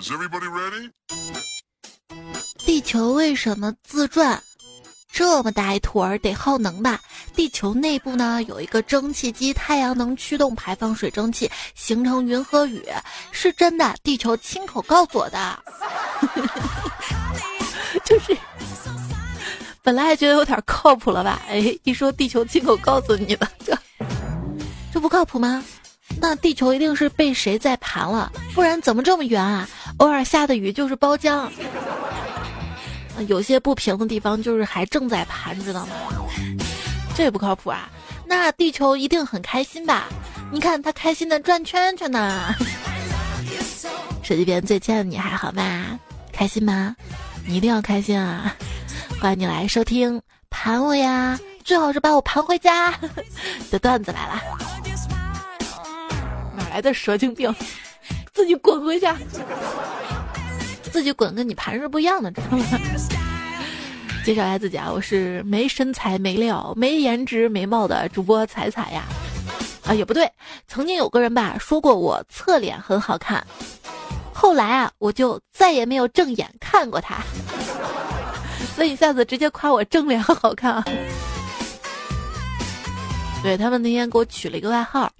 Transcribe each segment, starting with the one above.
Everybody ready 地球为什么自转？这么大一坨儿得耗能吧？地球内部呢有一个蒸汽机，太阳能驱动排放水蒸气，形成云和雨，是真的。地球亲口告诉我的，就是本来还觉得有点靠谱了吧？哎，一说地球亲口告诉你的，这这不靠谱吗？那地球一定是被谁在盘了，不然怎么这么圆啊？偶尔下的雨就是包浆。有些不平的地方就是还正在盘，知道吗？这也不靠谱啊！那地球一定很开心吧？你看它开心的转圈圈呢。手机边最亲爱的你还好吗？开心吗？你一定要开心啊！欢迎你来收听盘我呀，最好是把我盘回家的段子来了。哪来的蛇精病？自己滚回家！自己滚，跟你盘是不一样的，知道吗？介绍一下自己啊，我是没身材、没料、没颜值、没貌的主播彩彩呀。啊，也不对，曾经有个人吧说过我侧脸很好看，后来啊，我就再也没有正眼看过他，所以下次直接夸我正脸好看啊。对他们那天给我取了一个外号，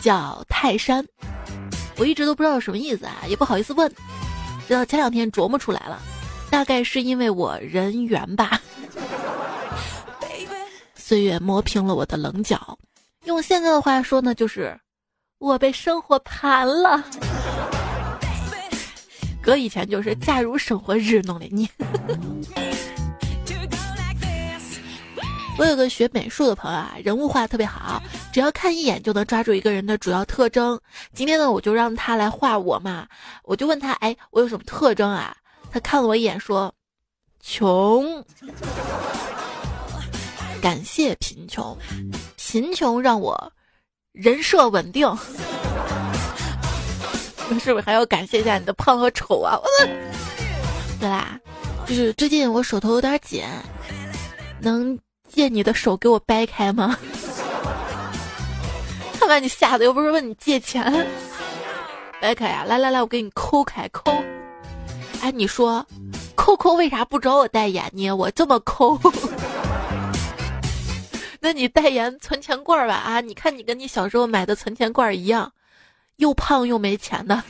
叫泰山。我一直都不知道什么意思啊，也不好意思问，直到前两天琢磨出来了，大概是因为我人缘吧。岁月磨平了我的棱角，用现在的话说呢，就是我被生活盘了。哥以前就是假如生活日弄的你。我有个学美术的朋友啊，人物画特别好，只要看一眼就能抓住一个人的主要特征。今天呢，我就让他来画我嘛，我就问他，哎，我有什么特征啊？他看了我一眼说，穷。感谢贫穷，贫穷让我人设稳定。是不是还要感谢一下你的胖和丑啊？对啦，就是最近我手头有点紧，能。借你的手给我掰开吗？看把你吓得，又不是问你借钱，掰开呀！来来来，我给你抠开抠。哎，你说，抠抠为啥不找我代言呢？我这么抠，那你代言存钱罐吧？啊，你看你跟你小时候买的存钱罐一样，又胖又没钱的。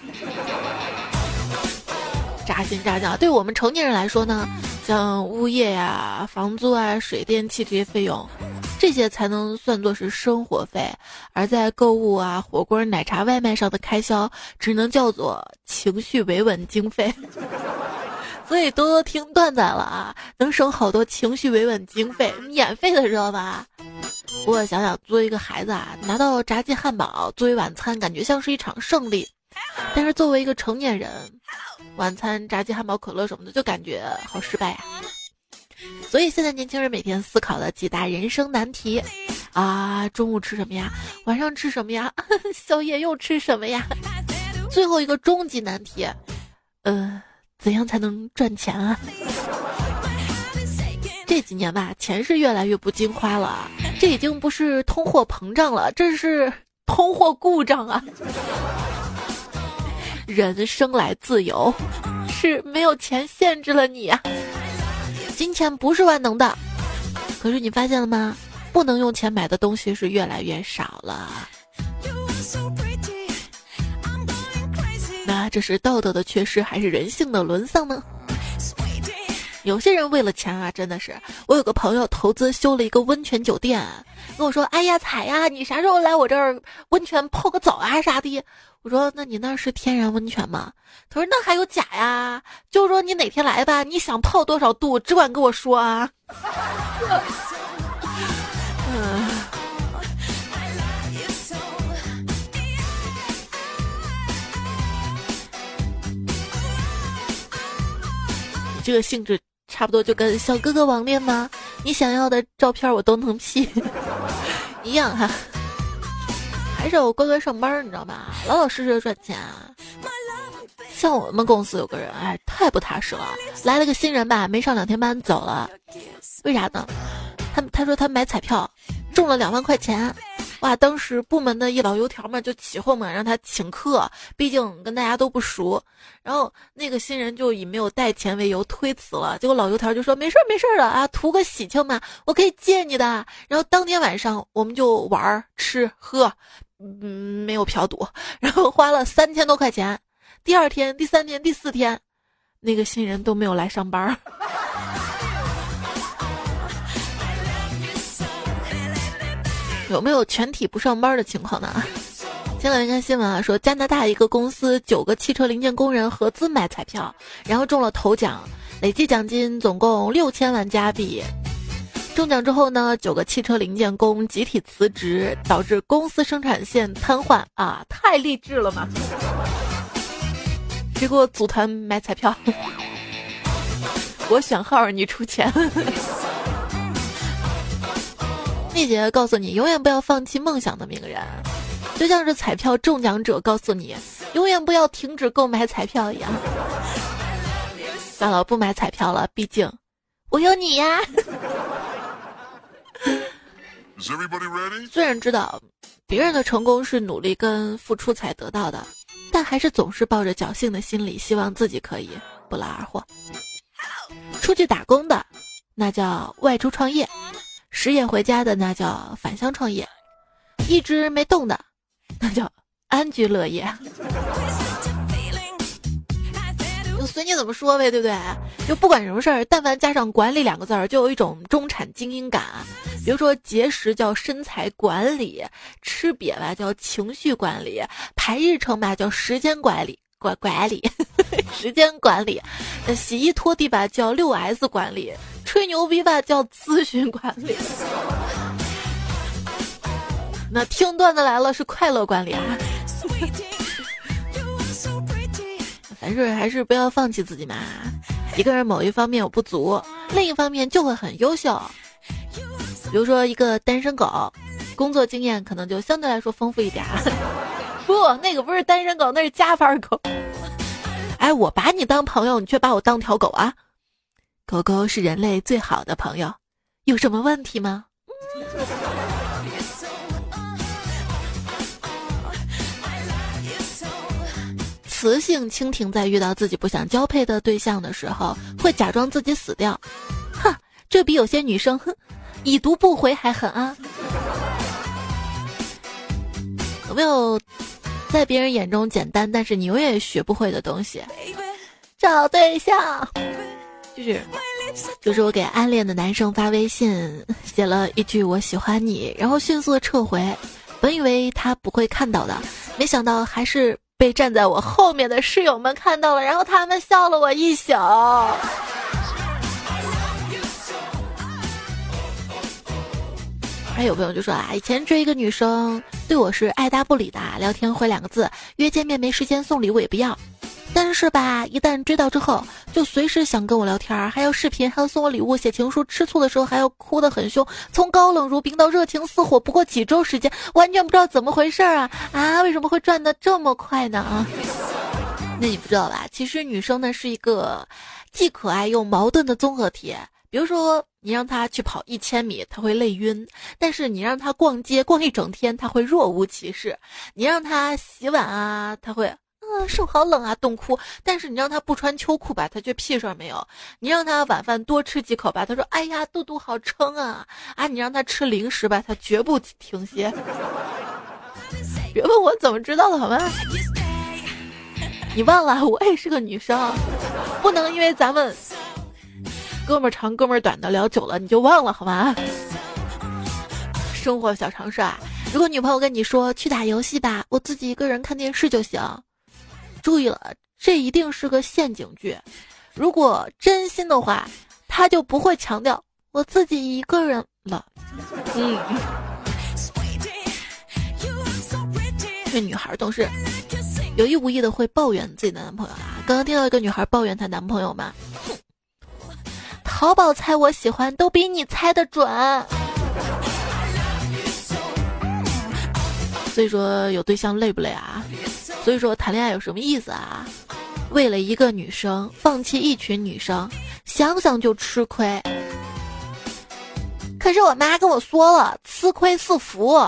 扎心扎脚，对我们成年人来说呢，像物业呀、房租啊、水电气这些费用，这些才能算作是生活费；而在购物啊、火锅、奶茶、外卖上的开销，只能叫做情绪维稳经费。所以多多听段子了啊，能省好多情绪维稳经费，免费的知道吧？不过想想作为一个孩子啊，拿到炸鸡汉堡作为晚餐，感觉像是一场胜利；但是作为一个成年人，晚餐炸鸡汉堡可乐什么的，就感觉好失败呀。所以现在年轻人每天思考的几大人生难题啊：中午吃什么呀？晚上吃什么呀？宵夜又吃什么呀？最后一个终极难题，呃，怎样才能赚钱啊？这几年吧，钱是越来越不经花了，这已经不是通货膨胀了，这是通货故障啊。人生来自由，是没有钱限制了你啊！金钱不是万能的，可是你发现了吗？不能用钱买的东西是越来越少了。那这是道德的缺失，还是人性的沦丧呢？有些人为了钱啊，真的是。我有个朋友投资修了一个温泉酒店，跟我说：“哎呀，彩呀，你啥时候来我这儿温泉泡个澡啊啥的？”我说：“那你那是天然温泉吗？”他说：“那还有假呀。”就说你哪天来吧，你想泡多少度，只管跟我说啊。嗯，这个性质。差不多就跟小哥哥网恋吗？你想要的照片我都能 P，一样哈。还是我乖乖上班，你知道吗？老老实实赚钱。像我们公司有个人，哎，太不踏实了。来了个新人吧，没上两天班走了。为啥呢？他他说他买彩票中了两万块钱，哇，当时部门的一老油条嘛就起哄嘛，让他请客，毕竟跟大家都不熟。然后那个新人就以没有带钱为由推辞了，结果老油条就说没事儿没事儿的啊，图个喜庆嘛，我可以借你的。然后当天晚上我们就玩吃喝，嗯，没有嫖赌，然后花了三千多块钱。第二天、第三天、第四天，那个新人都没有来上班。有没有全体不上班的情况呢？前两天看新闻啊，说加拿大一个公司九个汽车零件工人合资买彩票，然后中了头奖，累计奖金总共六千万加币。中奖之后呢，九个汽车零件工集体辞职，导致公司生产线瘫痪啊！太励志了嘛！谁给我组团买彩票？我选号，你出钱。丽姐告诉你，永远不要放弃梦想的名人，就像是彩票中奖者告诉你，永远不要停止购买彩票一样。算了，不买彩票了，毕竟我有你呀。虽然知道别人的成功是努力跟付出才得到的，但还是总是抱着侥幸的心理，希望自己可以不劳而获。出去打工的，那叫外出创业。失业回家的那叫返乡创业，一直没动的 那叫安居乐业。就随你怎么说呗，对不对？就不管什么事儿，但凡加上“管理”两个字儿，就有一种中产精英感。比如说节食叫身材管理，吃瘪吧叫情绪管理，排日程吧叫时间管理。管管理，时间管理，洗衣拖地吧叫六 S 管理，吹牛逼吧叫咨询管理。那听段子来了是快乐管理啊。凡事还是不要放弃自己嘛。一个人某一方面有不足，另一方面就会很优秀。比如说一个单身狗，工作经验可能就相对来说丰富一点。不，那个不是单身狗，那是加班狗。哎，我把你当朋友，你却把我当条狗啊！狗狗是人类最好的朋友，有什么问题吗？雌性蜻蜓在遇到自己不想交配的对象的时候，会假装自己死掉。哼，这比有些女生哼已读不回还狠啊！有没有？在别人眼中简单，但是你永远学不会的东西，找对象，就是就是我给暗恋的男生发微信，写了一句我喜欢你，然后迅速的撤回，本以为他不会看到的，没想到还是被站在我后面的室友们看到了，然后他们笑了我一宿。还有朋友就说啊，以前追一个女生，对我是爱答不理的，聊天回两个字，约见面没时间，送礼物也不要。但是吧，一旦追到之后，就随时想跟我聊天，还要视频，还要送我礼物，写情书，吃醋的时候还要哭得很凶，从高冷如冰到热情似火，不过几周时间，完全不知道怎么回事啊啊！为什么会转的这么快呢啊？那你不知道吧？其实女生呢是一个既可爱又矛盾的综合体。比如说，你让他去跑一千米，他会累晕；但是你让他逛街逛一整天，他会若无其事；你让他洗碗啊，他会啊手好冷啊冻哭；但是你让他不穿秋裤吧，他却屁事儿没有；你让他晚饭多吃几口吧，他说哎呀肚肚好撑啊啊！你让他吃零食吧，他绝不停歇。别问我怎么知道的好吗？你忘了我也是个女生，不能因为咱们。哥们儿长哥们儿短的聊久了你就忘了好吗？生活小常识啊，如果女朋友跟你说去打游戏吧，我自己一个人看电视就行。注意了，这一定是个陷阱句。如果真心的话，他就不会强调我自己一个人了。嗯，这女孩总是有意无意的会抱怨自己的男朋友啊。刚刚听到一个女孩抱怨她男朋友吗？淘宝猜我喜欢都比你猜得准。所以说有对象累不累啊？所以说谈恋爱有什么意思啊？为了一个女生放弃一群女生想想就吃亏？可是我妈跟我说了吃亏是福。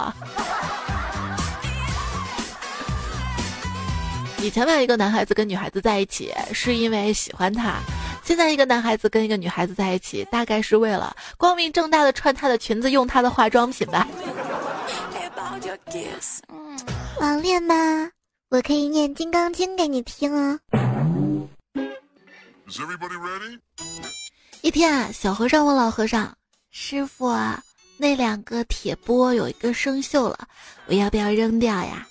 以前有一个男孩子跟女孩子在一起是因为喜欢她。现在一个男孩子跟一个女孩子在一起，大概是为了光明正大的穿她的裙子，用她的化妆品吧。网恋吗？我可以念《金刚经》给你听哦。一天啊，小和尚问老和尚：“师傅，啊，那两个铁钵有一个生锈了，我要不要扔掉呀？”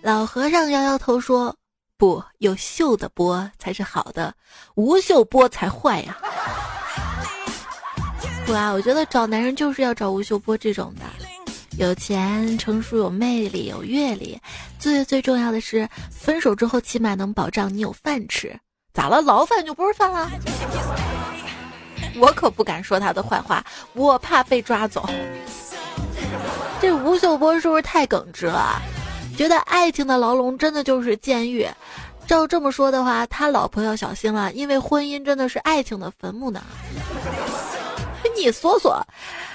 老和尚摇摇头说：“不，有秀的波才是好的，无秀波才坏呀。”不啊，我觉得找男人就是要找吴秀波这种的，有钱、成熟、有魅力、有阅历，最最重要的是，分手之后起码能保障你有饭吃。咋了？牢饭就不是饭了？我可不敢说他的坏话，我怕被抓走。这吴秀波是不是太耿直了？觉得爱情的牢笼真的就是监狱，照这么说的话，他老婆要小心了，因为婚姻真的是爱情的坟墓呢。你说说，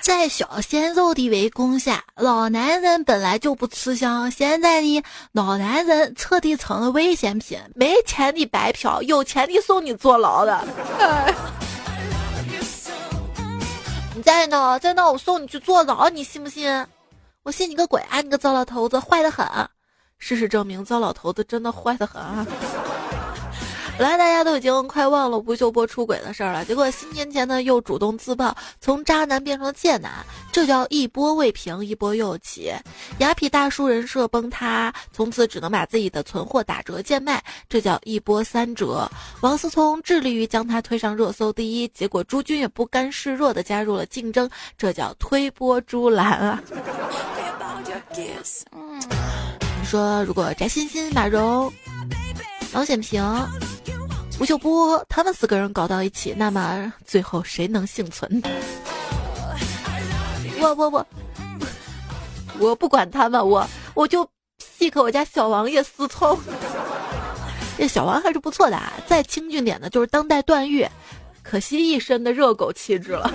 在小鲜肉的围攻下，老男人本来就不吃香，现在呢，老男人彻底成了危险品，没钱的白嫖，有钱的送你坐牢的。你在呢，在那我送你去坐牢，你信不信？我信你个鬼啊！你个糟老头子，坏的很。事实证明，糟老头子真的坏的很啊！本来，大家都已经快忘了吴秀波出轨的事儿了，结果新年前呢又主动自曝，从渣男变成了贱男，这叫一波未平一波又起。雅痞大叔人设崩塌，从此只能把自己的存货打折贱卖，这叫一波三折。王思聪致力于将他推上热搜第一，结果朱军也不甘示弱的加入了竞争，这叫推波助澜啊！你说，如果翟欣欣、马蓉、王显平、吴秀波他们四个人搞到一起，那么最后谁能幸存？我我我，我不管他们，我我就 pick 我家小王爷思聪。这小王还是不错的，啊，再清俊点的就是当代段誉，可惜一身的热狗气质了。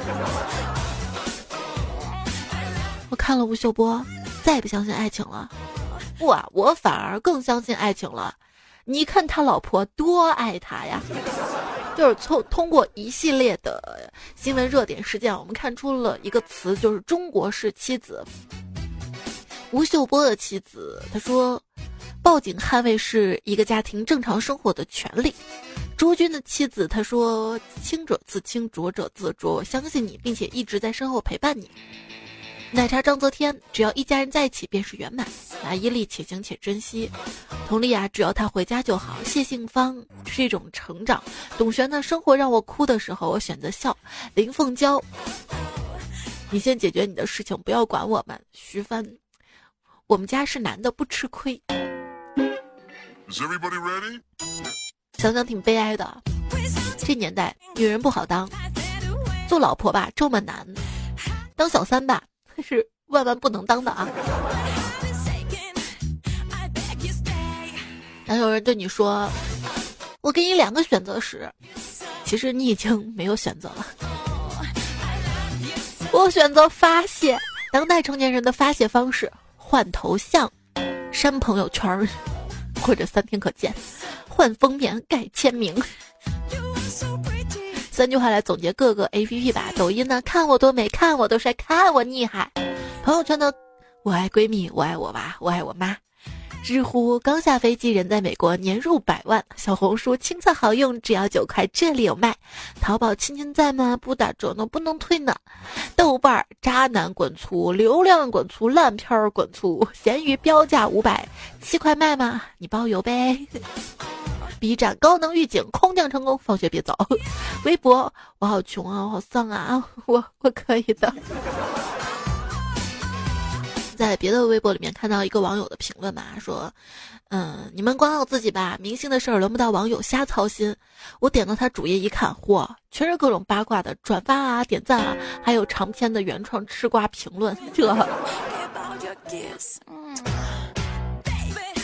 我看了吴秀波，再也不相信爱情了。不啊，我反而更相信爱情了。你看他老婆多爱他呀！就是从通过一系列的新闻热点事件，我们看出了一个词，就是“中国式妻子”。吴秀波的妻子他说：“报警捍卫是一个家庭正常生活的权利。”朱军的妻子他说：“清者自清，浊者自浊，我相信你，并且一直在身后陪伴你。”奶茶张泽天，只要一家人在一起便是圆满。马伊琍，且行且珍惜。佟丽娅，只要他回家就好。谢杏芳是一种成长。董璇的生活让我哭的时候，我选择笑。林凤娇，你先解决你的事情，不要管我们。徐帆，我们家是男的，不吃亏。想想挺悲哀的，这年代女人不好当，做老婆吧这么难，当小三吧。是万万不能当的啊！当有人对你说：“我给你两个选择时，其实你已经没有选择了。”我选择发泄。当代成年人的发泄方式：换头像、删朋友圈，或者三天可见；换封面、改签名。三句话来总结各个 A P P 吧。抖音呢，看我多美，看我多帅，看我厉害。朋友圈呢，我爱闺蜜，我爱我娃，我爱我妈。知乎刚下飞机，人在美国，年入百万。小红书亲测好用，只要九块，这里有卖。淘宝亲亲在吗？不打折呢，不能退呢。豆瓣渣男滚粗，流量滚粗，烂片儿滚粗。闲鱼标价五百，七块卖吗？你包邮呗。B 站高能预警，空降成功，放学别走。微博，我好穷啊，我好丧啊，我我可以的。在别的微博里面看到一个网友的评论嘛，说，嗯，你们管好自己吧，明星的事儿轮不到网友瞎操心。我点到他主页一看，嚯，全是各种八卦的转发啊、点赞啊，还有长篇的原创吃瓜评论，这，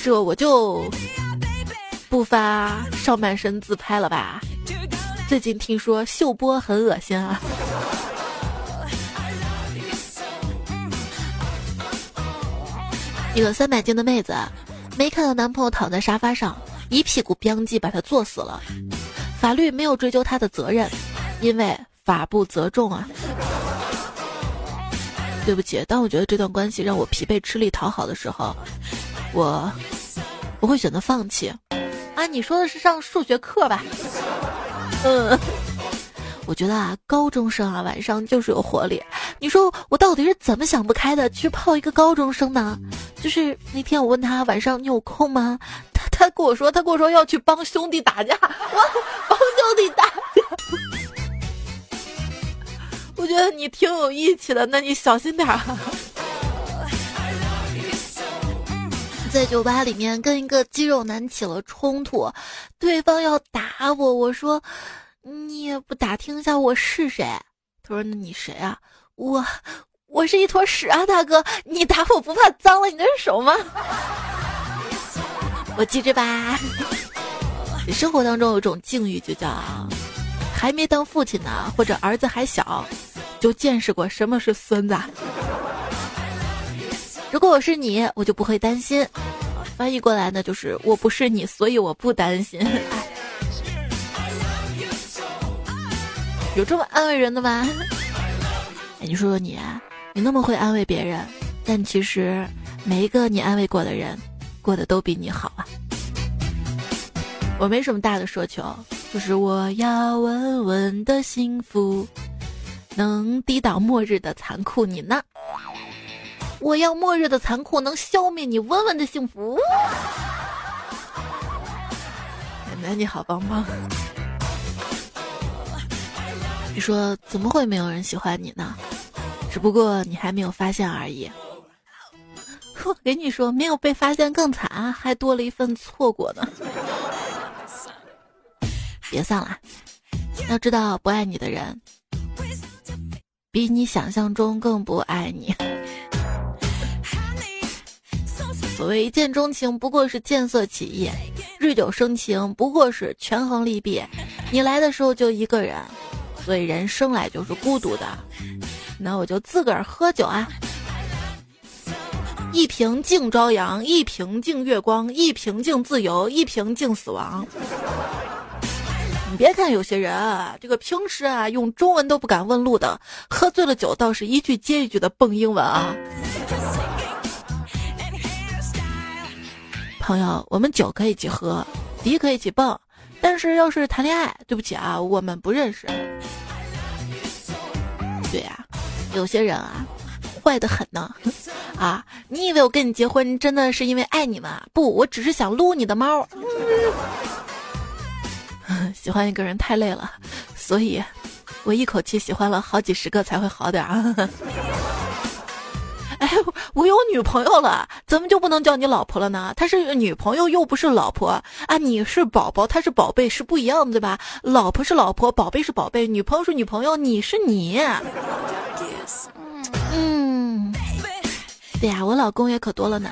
这我就。不发上半身自拍了吧？最近听说秀波很恶心啊。一个三百斤的妹子，没看到男朋友躺在沙发上，一屁股吧唧把他坐死了。法律没有追究他的责任，因为法不责众啊。对不起，当我觉得这段关系让我疲惫、吃力、讨好的时候，我我会选择放弃。啊，你说的是上数学课吧？嗯。我觉得啊，高中生啊，晚上就是有活力。你说我到底是怎么想不开的，去泡一个高中生呢？就是那天我问他晚上你有空吗？他他跟我说，他跟我说要去帮兄弟打架。我，帮兄弟打架！我觉得你挺有义气的，那你小心点儿。在酒吧里面跟一个肌肉男起了冲突，对方要打我，我说。你也不打听一下我是谁？他说：“那你谁啊？我，我是一坨屎啊，大哥！你打我不怕脏了你的手吗？” 我记着吧。你生活当中有种境遇，就叫还没当父亲呢，或者儿子还小，就见识过什么是孙子。如果我是你，我就不会担心。翻译过来呢，就是我不是你，所以我不担心。有这么安慰人的吗？哎，你说说你，你那么会安慰别人，但其实每一个你安慰过的人，过得都比你好啊。我没什么大的奢求，就是我要稳稳的幸福，能抵挡末日的残酷。你呢？我要末日的残酷能消灭你温温的幸福。奶奶你好棒棒。你说怎么会没有人喜欢你呢？只不过你还没有发现而已。我给你说，没有被发现更惨，还多了一份错过呢。别丧了，要知道不爱你的人，比你想象中更不爱你。所谓一见钟情，不过是见色起意；日久生情，不过是权衡利弊。你来的时候就一个人。所以人生来就是孤独的，那我就自个儿喝酒啊！一瓶敬朝阳，一瓶敬月光，一瓶敬自由，一瓶敬死亡。你别看有些人啊，这个平时啊用中文都不敢问路的，喝醉了酒倒是一句接一句的蹦英文啊。朋友，我们酒可以一起喝，迪可以一起蹦。但是要是谈恋爱，对不起啊，我们不认识。对呀，有些人啊，坏的很呢。啊，你以为我跟你结婚真的是因为爱你吗？不，我只是想撸你的猫。喜欢一个人太累了，所以我一口气喜欢了好几十个才会好点啊。哎，我有女朋友了，怎么就不能叫你老婆了呢？她是女朋友，又不是老婆啊！你是宝宝，她是宝贝，是不一样的，对吧？老婆是老婆，宝贝是宝贝，女朋友是女朋友，你是你。嗯，对呀，我老公也可多了呢。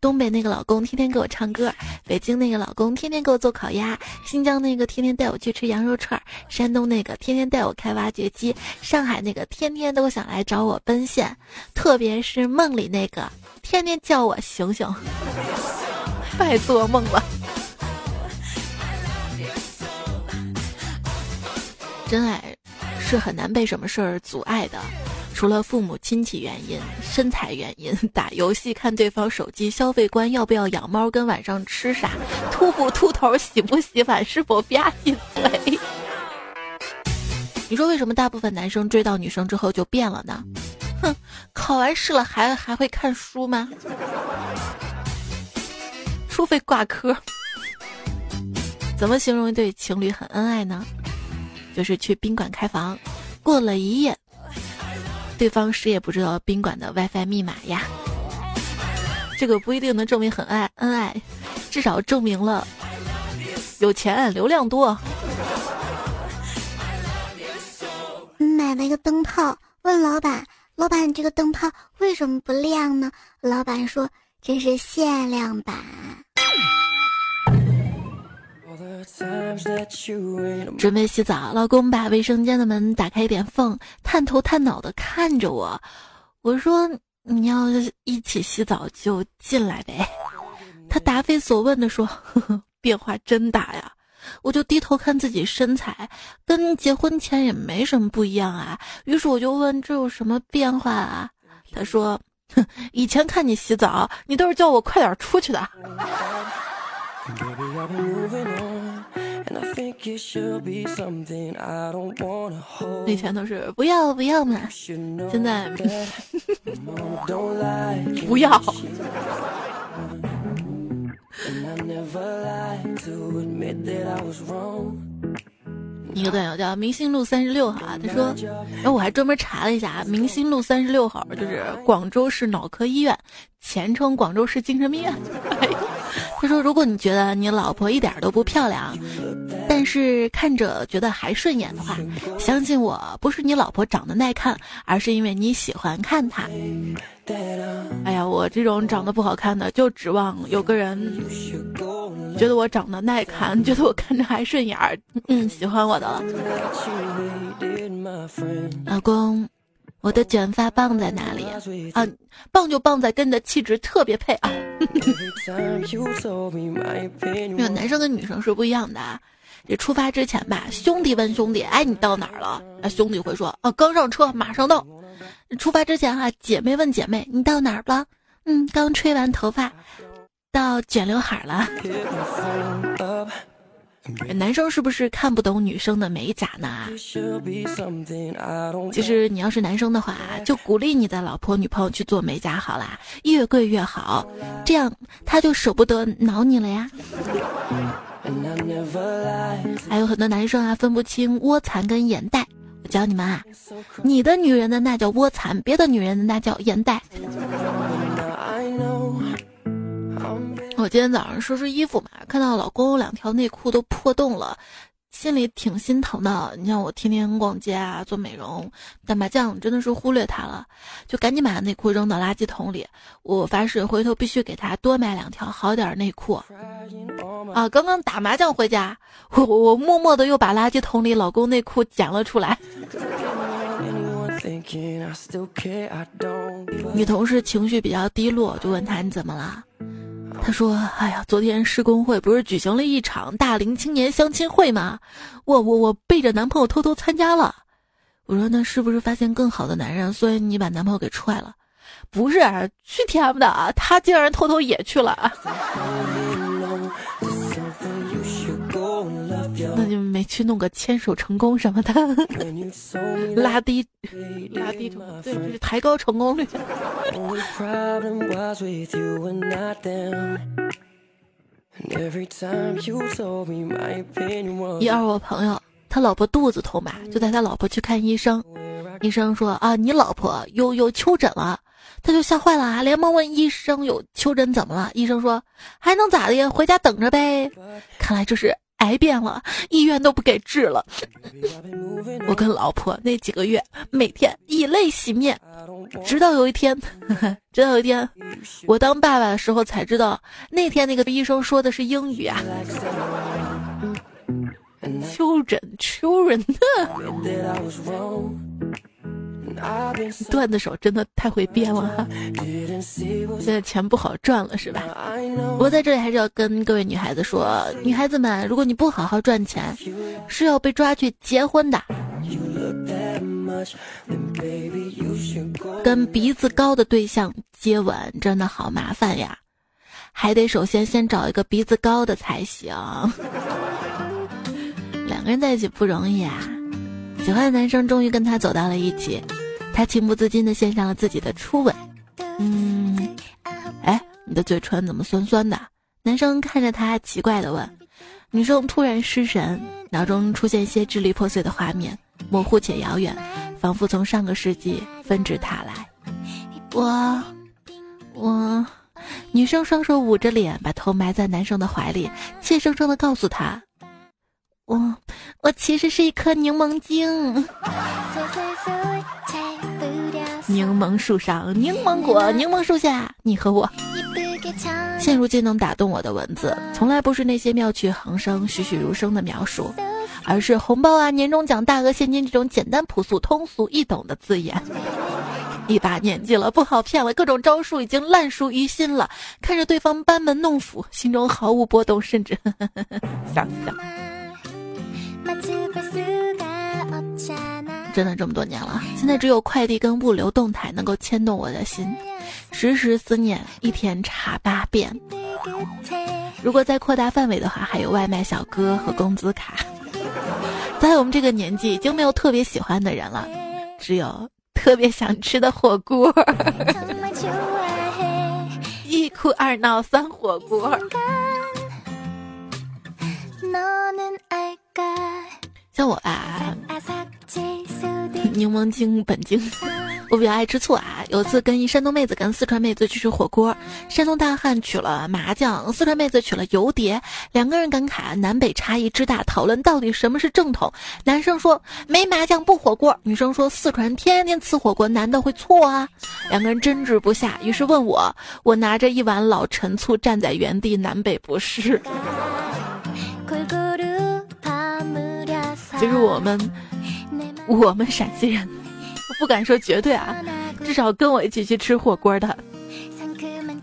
东北那个老公天天给我唱歌，北京那个老公天天给我做烤鸭，新疆那个天天带我去吃羊肉串，山东那个天天带我开挖掘机，上海那个天天都想来找我奔现，特别是梦里那个天天叫我醒醒，拜做梦了。真爱是很难被什么事儿阻碍的。除了父母亲戚原因、身材原因、打游戏、看对方手机、消费观、要不要养猫、跟晚上吃啥、秃不秃头、洗不洗碗、是否吧唧嘴，你说为什么大部分男生追到女生之后就变了呢？哼，考完试了还还会看书吗？除非挂科。怎么形容一对情侣很恩爱呢？就是去宾馆开房，过了一夜。对方谁也不知道宾馆的 WiFi 密码呀，这个不一定能证明很爱恩爱，至少证明了有钱流量多。买了一个灯泡，问老板：“老板，这个灯泡为什么不亮呢？”老板说：“这是限量版。”准备洗澡，老公把卫生间的门打开一点缝，探头探脑的看着我。我说：“你要一起洗澡就进来呗。”他答非所问的说：“呵呵变化真大呀！我就低头看自己身材，跟结婚前也没什么不一样啊。于是我就问：“这有什么变化啊？”他说：“哼，以前看你洗澡，你都是叫我快点出去的。”以前都是不要不要嘛，现在 不要。一个段友叫明星路三十六号啊，他说，然后我还专门查了一下，明星路三十六号就是广州市脑科医院，前称广州市精神病院。他说：“如果你觉得你老婆一点都不漂亮，但是看着觉得还顺眼的话，相信我不是你老婆长得耐看，而是因为你喜欢看她。”哎呀，我这种长得不好看的，就指望有个人觉得我长得耐看，觉得我看着还顺眼儿，嗯，喜欢我的了。老公。我的卷发棒在哪里啊？棒就棒在跟你的气质特别配啊！那男生跟女生是不一样的啊。这出发之前吧，兄弟问兄弟：“哎，你到哪儿了？”啊，兄弟会说：“啊，刚上车，马上到。”出发之前哈，姐妹问姐妹：“你到哪儿了？”嗯，刚吹完头发，到卷刘海了。男生是不是看不懂女生的美甲呢？其实你要是男生的话，就鼓励你的老婆女朋友去做美甲好啦，越贵越好，这样他就舍不得挠你了呀。还有很多男生啊，分不清窝蚕跟眼袋，我教你们啊，你的女人的那叫窝蚕，别的女人的那叫眼袋。我今天早上收拾衣服嘛，看到老公两条内裤都破洞了，心里挺心疼的。你像我天天逛街啊，做美容、打麻将，真的是忽略他了，就赶紧把内裤扔到垃圾桶里。我发誓回头必须给他多买两条好点内裤。啊，刚刚打麻将回家，我我默默的又把垃圾桶里老公内裤捡了出来。女同事情绪比较低落，就问他你怎么了？他说：“哎呀，昨天施工会不是举行了一场大龄青年相亲会吗？我我我背着男朋友偷偷参加了。我说那是不是发现更好的男人，所以你把男朋友给踹了？不是，去天不的，他竟然偷偷也去了。”那就没去弄个牵手成功什么的，拉低拉低对，就是抬高成功率。一二，我朋友他老婆肚子痛吧，就带他老婆去看医生。医生说啊，你老婆有有丘疹了，他就吓坏了啊，连忙问医生有丘疹怎么了？医生说还能咋的呀？回家等着呗。看来这是。癌变了，医院都不给治了。我跟老婆那几个月，每天以泪洗面，直到有一天，直到有一天，我当爸爸的时候才知道，那天那个医生说的是英语啊。Children，children。段子手真的太会编了哈，现在钱不好赚了是吧？不过在这里还是要跟各位女孩子说，女孩子们，如果你不好好赚钱，是要被抓去结婚的。跟鼻子高的对象接吻真的好麻烦呀，还得首先先找一个鼻子高的才行。两个人在一起不容易啊，喜欢的男生终于跟他走到了一起。他情不自禁地献上了自己的初吻。嗯，哎，你的嘴唇怎么酸酸的？男生看着他，奇怪地问。女生突然失神，脑中出现一些支离破碎的画面，模糊且遥远，仿佛从上个世纪纷至沓来。我，我，女生双手捂着脸，把头埋在男生的怀里，怯生生地告诉他：“我，我其实是一颗柠檬精。”柠檬树上，柠檬果，柠檬树下，你和我。现如今能打动我的文字，从来不是那些妙趣横生、栩栩如生的描述，而是红包啊、年终奖、大额现金这种简单、朴素、通俗易懂的字眼。一把年纪了，不好骗了，各种招数已经烂熟于心了。看着对方班门弄斧，心中毫无波动，甚至 想想。真的这么多年了，现在只有快递跟物流动态能够牵动我的心，时时思念，一天查八遍。如果再扩大范围的话，还有外卖小哥和工资卡。在我们这个年纪，已经没有特别喜欢的人了，只有特别想吃的火锅。一哭二闹三火锅。像我吧，柠檬精本精。我比较爱吃醋啊！有次跟一山东妹子跟四川妹子去吃火锅，山东大汉取了麻酱，四川妹子取了油碟，两个人感慨南北差异之大，讨论到底什么是正统。男生说没麻酱不火锅，女生说四川天天吃火锅，难道会错啊？两个人争执不下，于是问我，我拿着一碗老陈醋站在原地，南北不是。其实我们，我们陕西人。不敢说绝对啊，至少跟我一起去吃火锅的，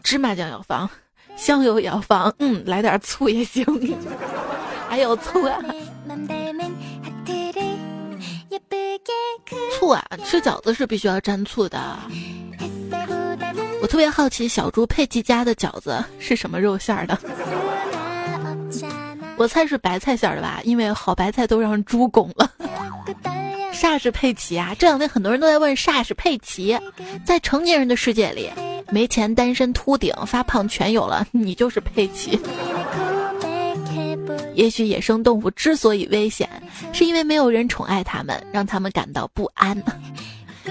芝麻酱要放，香油也要放，嗯，来点醋也行，还有醋啊，醋啊，吃饺子是必须要蘸醋的。我特别好奇小猪佩奇家的饺子是什么肉馅儿的，我猜是白菜馅儿的吧，因为好白菜都让猪拱了。煞是佩奇啊！这两天很多人都在问煞是佩奇，在成年人的世界里，没钱、单身、秃顶、发胖全有了，你就是佩奇。也许野生动物之所以危险，是因为没有人宠爱它们，让它们感到不安。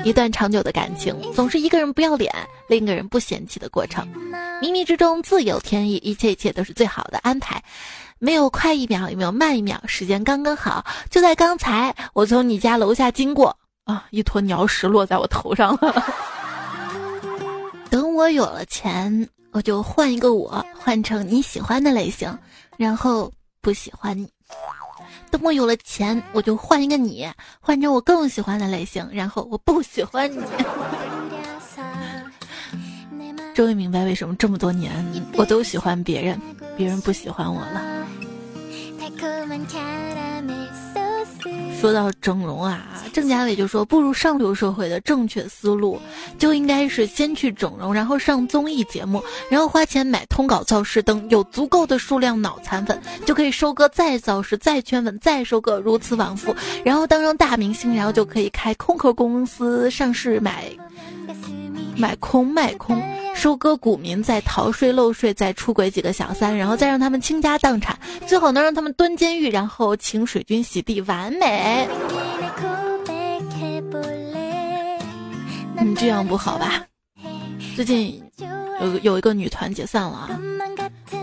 一段长久的感情，总是一个人不要脸，另一个人不嫌弃的过程。冥冥之中自有天意，一切一切都是最好的安排。没有快一秒，也没有慢一秒，时间刚刚好。就在刚才，我从你家楼下经过，啊，一坨鸟屎落在我头上了。等我有了钱，我就换一个我，换成你喜欢的类型，然后不喜欢你。等我有了钱，我就换一个你，换成我更喜欢的类型，然后我不喜欢你。终于明白为什么这么多年我都喜欢别人，别人不喜欢我了。说到整容啊，郑嘉伟就说，步入上流社会的正确思路，就应该是先去整容，然后上综艺节目，然后花钱买通稿造势，等有足够的数量脑残粉，就可以收割，再造势，再圈粉，再收割，如此往复，然后当上大明星，然后就可以开空壳公司上市买。买空卖空，收割股民，再逃税漏税，再出轨几个小三，然后再让他们倾家荡产，最好能让他们蹲监狱，然后请水军洗地，完美。你，这样不好吧？最近有有一个女团解散了啊，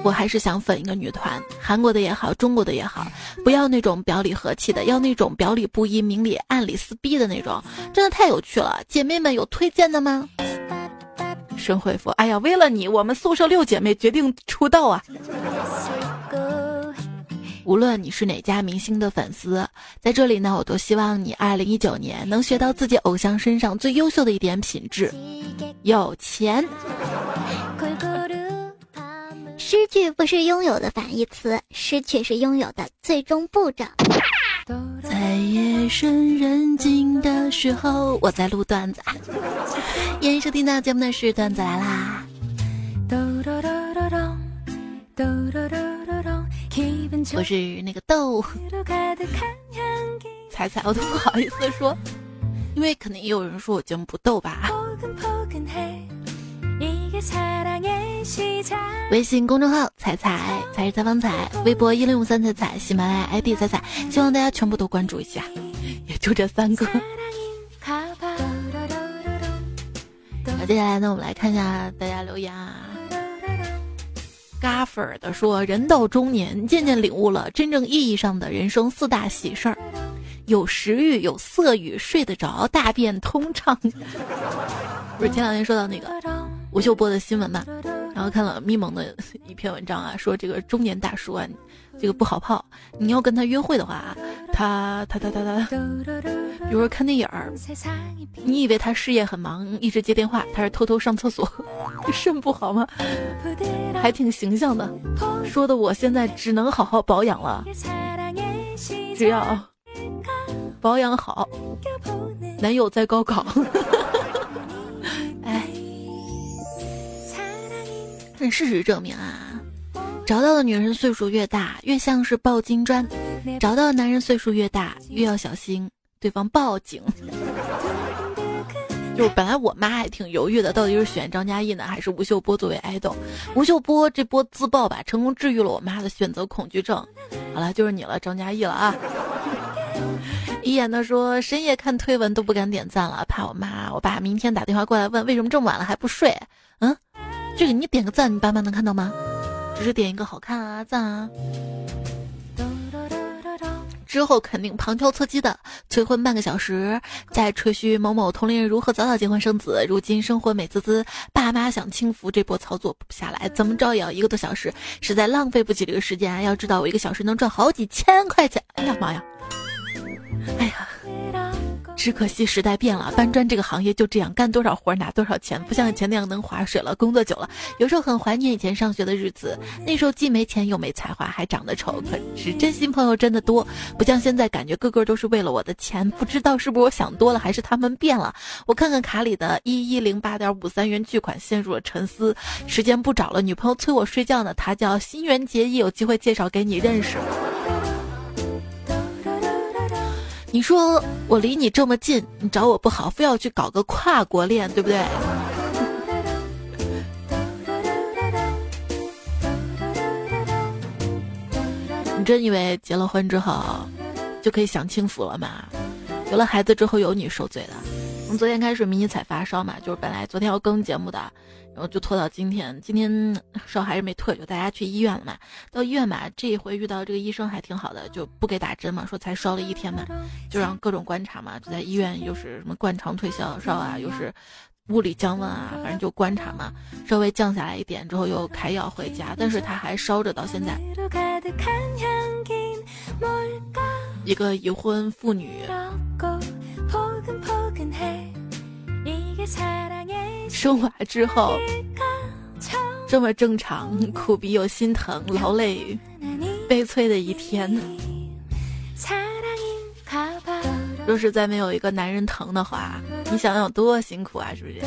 我还是想粉一个女团，韩国的也好，中国的也好，不要那种表里和气的，要那种表里不一、明里暗里撕逼的那种，真的太有趣了。姐妹们有推荐的吗？神回复：哎呀，为了你，我们宿舍六姐妹决定出道啊！无论你是哪家明星的粉丝，在这里呢，我都希望你二零一九年能学到自己偶像身上最优秀的一点品质——有钱。失去不是拥有的反义词，失去是拥有的最终步骤。在夜深人静的时候，我在录段子。欢迎收听到节目的是段子来啦。我是那个豆，彩彩，我都不好意思说，因为肯定也有人说我节目不逗吧。微信公众号彩彩才是采访彩，微博一零五三彩彩，喜马拉雅 ID 彩彩，希望大家全部都关注一下，也就这三个。那接下来呢，我们来看一下大家留言啊。嘎粉的说，人到中年，渐渐领悟了真正意义上的人生四大喜事儿：有食欲，有色欲，睡得着，大便通畅。不是前两天说到那个。吴秀波的新闻嘛，然后看了咪蒙的一篇文章啊，说这个中年大叔啊，这个不好泡。你要跟他约会的话啊，他他他他他比如说看电影儿，你以为他事业很忙，一直接电话，他是偷偷上厕所，肾不好吗？还挺形象的，说的我现在只能好好保养了，只要保养好，男友在高考。但事实证明啊，找到的女人岁数越大，越像是抱金砖；找到的男人岁数越大，越要小心对方报警。就本来我妈还挺犹豫的，到底是选张嘉译呢，还是吴秀波作为爱豆？吴秀波这波自爆吧，成功治愈了我妈的选择恐惧症。好了，就是你了，张嘉译了啊！一眼的说深夜看推文都不敢点赞了，怕我妈我爸明天打电话过来问为什么这么晚了还不睡？嗯，这个你点个赞，你爸妈能看到吗？只是点一个好看啊赞啊。之后肯定旁敲侧击的催婚半个小时，再吹嘘某某同龄人如何早早结婚生子，如今生活美滋滋，爸妈想轻浮，这波操作不下来，怎么着也要一个多小时，实在浪费不起这个时间啊。要知道我一个小时能赚好几千块钱，哎呀妈呀！哎呀。只可惜时代变了，搬砖这个行业就这样，干多少活拿多少钱，不像以前那样能划水了。工作久了，有时候很怀念以前上学的日子，那时候既没钱又没才华，还长得丑，可是真心朋友真的多，不像现在感觉个个都是为了我的钱。不知道是不是我想多了，还是他们变了？我看看卡里的一一零八点五三元巨款，陷入了沉思。时间不找了，女朋友催我睡觉呢，她叫新垣结衣，有机会介绍给你认识。你说我离你这么近，你找我不好，非要去搞个跨国恋，对不对？你真以为结了婚之后就可以享清福了吗？有了孩子之后有你受罪的。从昨天开始迷你彩发烧嘛，就是本来昨天要更节目的。然后就拖到今天，今天 烧还是没退，就大家去医院了嘛。到医院嘛，这一回遇到这个医生还挺好的，就不给打针嘛，说才烧了一天嘛，就让各种观察嘛，就在医院又是什么灌肠退烧烧啊，又是物理降温啊，反正就观察嘛，稍微降下来一点之后又开药回家，但是他还烧着到现在。一个已婚妇女。生娃之后这么正常，苦逼又心疼、劳累、悲催的一天。若是再没有一个男人疼的话，你想想有多辛苦啊，是不是？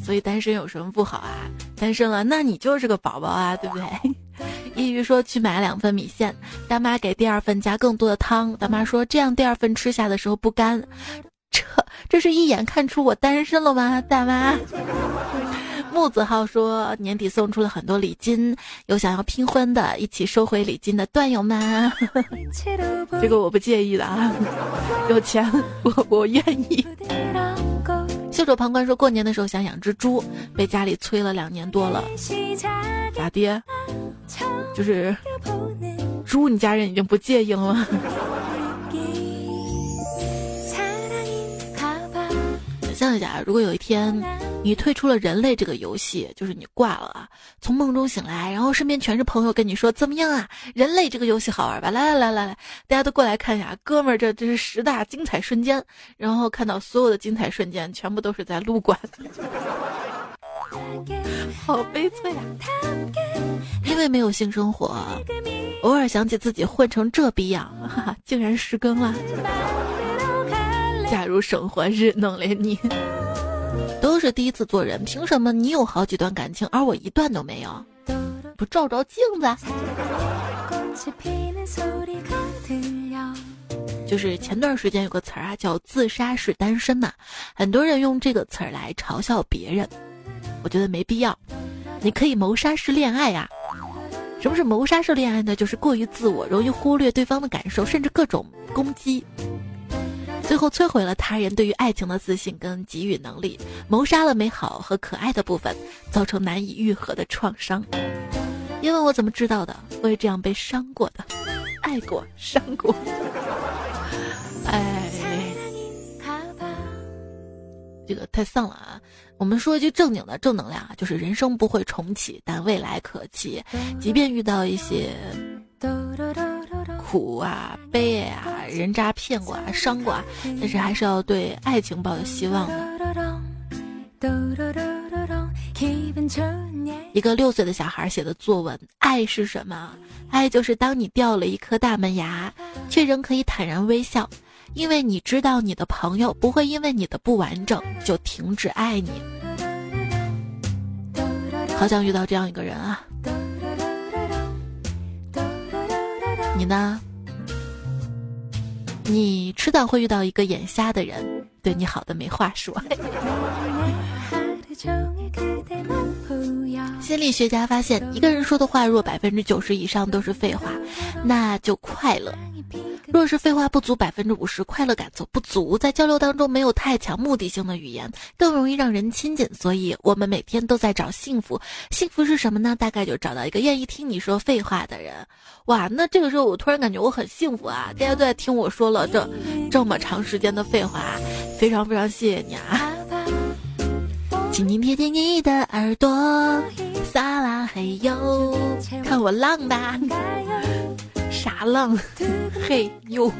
所以单身有什么不好啊？单身了，那你就是个宝宝啊，对不对？一鱼说去买两份米线，大妈给第二份加更多的汤。大妈说这样第二份吃下的时候不干。这这是一眼看出我单身了吗？大妈。木子浩说年底送出了很多礼金，有想要拼婚的，一起收回礼金的段友们。这个我不介意的啊，有钱 我我愿意。袖手旁观说过年的时候想养只猪，被家里催了两年多了。咋爹？就是猪，你家人已经不介意了吗？象一下，如果有一天你退出了人类这个游戏，就是你挂了啊，从梦中醒来，然后身边全是朋友跟你说怎么样啊？人类这个游戏好玩吧？来来来来来，大家都过来看一下，哥们儿，这这是十大精彩瞬间。然后看到所有的精彩瞬间，全部都是在撸管，好悲催啊！因为没有性生活，偶尔想起自己混成这逼样，哈哈，竟然失更了。假如生活日弄了你，都是第一次做人，凭什么你有好几段感情，而我一段都没有？不照照镜子？就是前段时间有个词儿啊，叫“自杀式单身”嘛，很多人用这个词儿来嘲笑别人，我觉得没必要。你可以谋杀式恋爱呀。什么是谋杀式恋爱呢？就是过于自我，容易忽略对方的感受，甚至各种攻击。最后摧毁了他人对于爱情的自信跟给予能力，谋杀了美好和可爱的部分，造成难以愈合的创伤。因为我怎么知道的？我也这样被伤过的，爱过，伤过。哎，这个太丧了啊！我们说一句正经的正能量啊，就是人生不会重启，但未来可期。即便遇到一些。苦啊、悲啊、人渣骗过啊、伤过啊，但是还是要对爱情抱有希望的。一个六岁的小孩写的作文：爱是什么？爱就是当你掉了一颗大门牙，却仍可以坦然微笑，因为你知道你的朋友不会因为你的不完整就停止爱你。好想遇到这样一个人啊！你呢？你迟早会遇到一个眼瞎的人，对你好的没话说。心理学家发现，一个人说的话若百分之九十以上都是废话，那就快乐；若是废话不足百分之五十，快乐感则不足。在交流当中，没有太强目的性的语言，更容易让人亲近。所以，我们每天都在找幸福。幸福是什么呢？大概就找到一个愿意听你说废话的人。哇，那这个时候我突然感觉我很幸福啊！大家都在听我说了这这么长时间的废话，非常非常谢谢你啊！紧紧贴近你的耳朵，撒拉嘿哟，看我浪吧，啥浪？嘿哟！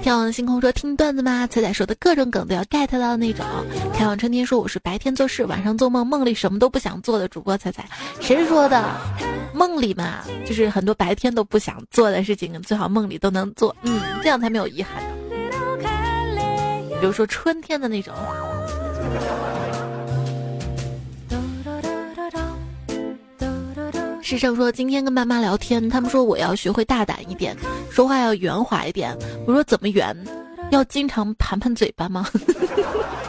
天往星空说听段子吗？彩彩说的各种梗都要 get 到那种。开往春天说我是白天做事，晚上做梦，梦里什么都不想做的主播彩彩。谁说的？梦里嘛，就是很多白天都不想做的事情，最好梦里都能做，嗯，这样才没有遗憾。比如说春天的那种。世上说今天跟爸妈聊天，他们说我要学会大胆一点，说话要圆滑一点。我说怎么圆？要经常盘盘嘴巴吗？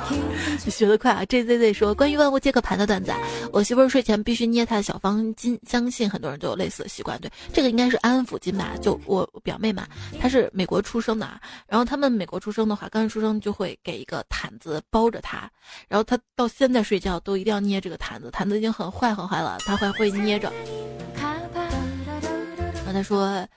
学得快啊！J Z Z 说关于万物皆可盘的段子，我媳妇儿睡前必须捏她的小方巾，相信很多人都有类似的习惯。对，这个应该是安抚巾吧？就我表妹嘛，她是美国出生的啊，然后他们美国出生的话，刚一出生就会给一个毯子包着她，然后她到现在睡觉都一定要捏这个毯子，毯子已经很坏很坏了，她还会捏着。然后她说。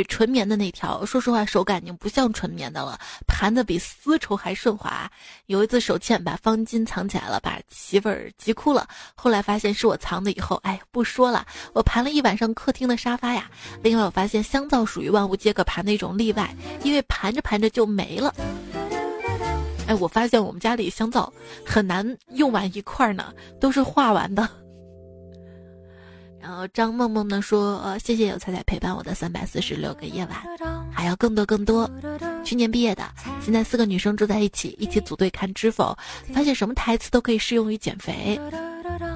是纯棉的那条，说实话手感已经不像纯棉的了，盘的比丝绸还顺滑。有一次手欠把方巾藏起来了，把媳妇儿急哭了。后来发现是我藏的，以后哎不说了。我盘了一晚上客厅的沙发呀。另外我发现香皂属于万物皆可盘的一种例外，因为盘着盘着就没了。哎，我发现我们家里香皂很难用完一块呢，都是化完的。然后张梦梦呢说：“呃，谢谢有彩彩陪伴我的三百四十六个夜晚，还要更多更多。去年毕业的，现在四个女生住在一起，一起组队看《知否》，发现什么台词都可以适用于减肥。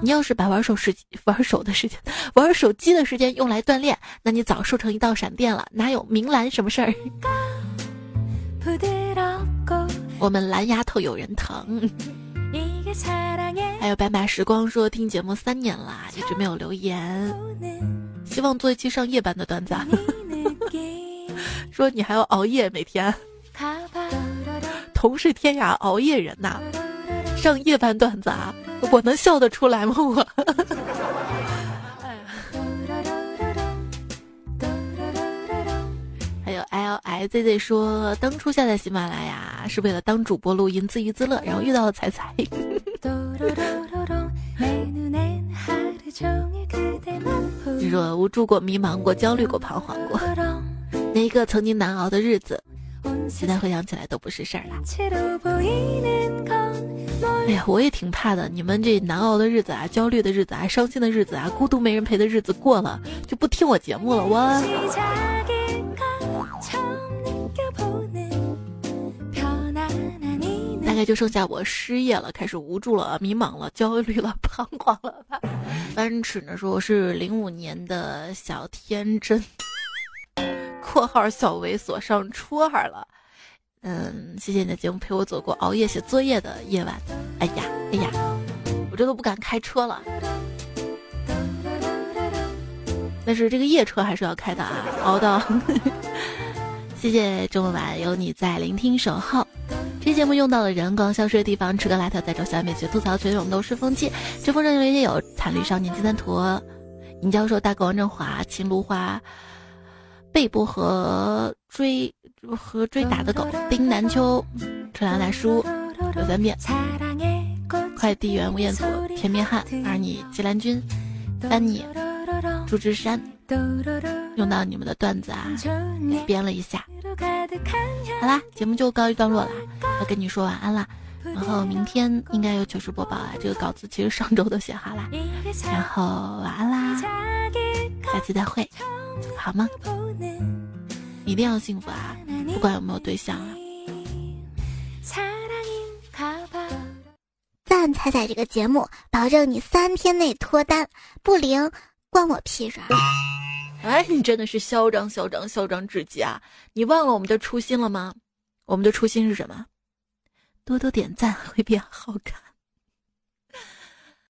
你要是把玩手时玩手的时间、玩手机的时间用来锻炼，那你早瘦成一道闪电了，哪有明兰什么事儿？我们蓝丫头有人疼。”还有白马时光说听节目三年了，一直没有留言，希望做一期上夜班的段子。啊 说你还要熬夜每天，同是天涯熬夜人呐，上夜班段子啊，我能笑得出来吗？我。Z Z 说，当初下载喜马拉雅是为了当主播录音自娱自乐，然后遇到了彩彩。你说无助过、迷茫过、焦虑过、彷徨过，那一个曾经难熬的日子，现在回想起来都不是事儿了。哎呀，我也挺怕的。你们这难熬的日子啊、焦虑的日子啊、伤心的日子啊、孤独没人陪的日子过了，就不听我节目了。我。概就剩下我失业了，开始无助了，迷茫了，焦虑了，彷徨了吧？班尺呢说我是零五年的小天真（ 括号小猥琐上初二了）。嗯，谢谢你的节目陪我走过熬夜写作业的夜晚。哎呀，哎呀，我这都不敢开车了。但是这个夜车还是要开的啊，熬到。谢谢这么晚有你在聆听守候。这节目用到了人光消失的地方，吃个辣条，再找小美学吐槽，全涌都是风气。这封上留言有惨绿少年金三图、尹教授、大哥王振华、秦芦花、贝波和追和追打的狗、丁南秋、春兰大叔、刘三变、快递员吴彦祖、田面汉、二你吉兰君、班尼、朱之山、用到你们的段子啊，编了一下。好啦，节目就告一段落啦，要跟你说晚安啦。然后明天应该有糗事播报啊，这个稿子其实上周都写好啦。然后晚安啦，下期再会，好吗？一定要幸福啊，不管有没有对象啊。赞彩彩这个节目，保证你三天内脱单，不灵关我屁事。哎，你真的是嚣张嚣张嚣张至极啊！你忘了我们的初心了吗？我们的初心是什么？多多点赞会变好看。